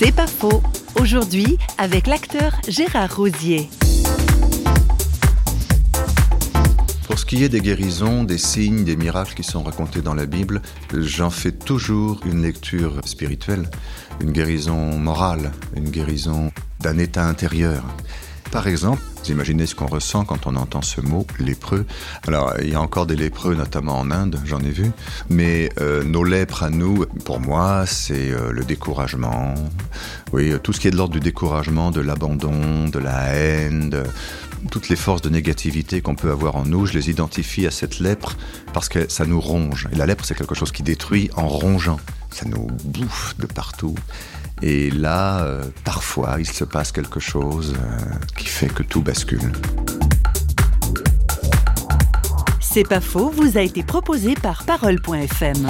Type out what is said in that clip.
C'est pas faux. Aujourd'hui, avec l'acteur Gérard Rosier. Pour ce qui est des guérisons, des signes, des miracles qui sont racontés dans la Bible, j'en fais toujours une lecture spirituelle, une guérison morale, une guérison d'un état intérieur. Par exemple, vous imaginez ce qu'on ressent quand on entend ce mot lépreux. Alors, il y a encore des lépreux, notamment en Inde, j'en ai vu. Mais euh, nos lèpres à nous, pour moi, c'est euh, le découragement. Oui, tout ce qui est de l'ordre du découragement, de l'abandon, de la haine, toutes les forces de négativité qu'on peut avoir en nous, je les identifie à cette lèpre parce que ça nous ronge. Et la lèpre, c'est quelque chose qui détruit en rongeant. Ça nous bouffe de partout. Et là, euh, parfois, il se passe quelque chose euh, qui fait que tout bascule. C'est pas faux, vous a été proposé par Parole.fm.